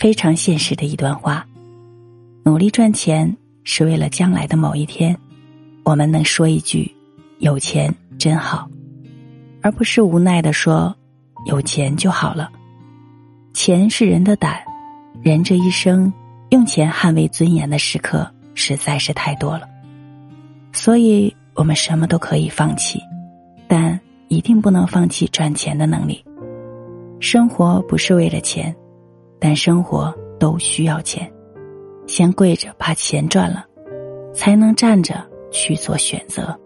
非常现实的一段话：努力赚钱是为了将来的某一天，我们能说一句“有钱真好”，而不是无奈的说“有钱就好了”。钱是人的胆，人这一生用钱捍卫尊严的时刻实在是太多了，所以我们什么都可以放弃，但一定不能放弃赚钱的能力。生活不是为了钱，但生活都需要钱。先跪着把钱赚了，才能站着去做选择。